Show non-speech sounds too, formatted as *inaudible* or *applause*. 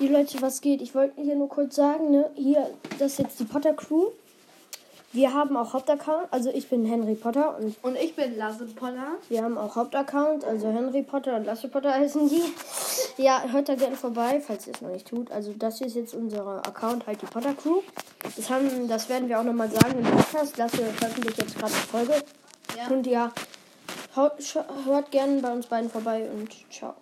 Ihr Leute, was geht? Ich wollte hier nur kurz sagen, ne? Hier, das ist jetzt die Potter Crew. Wir haben auch Hauptaccount, also ich bin Henry Potter und Und ich bin Lasse Potter. wir haben auch Hauptaccount, also Henry Potter und Lasse Potter *laughs* heißen die. Ja, hört da gerne vorbei, falls ihr es noch nicht tut. Also das hier ist jetzt unser Account, halt die Potter Crew. Das, haben, das werden wir auch nochmal sagen im Podcast. Lasse veröffentlicht jetzt gerade eine Folge. Ja. Und ja, haut, hört gerne bei uns beiden vorbei und ciao.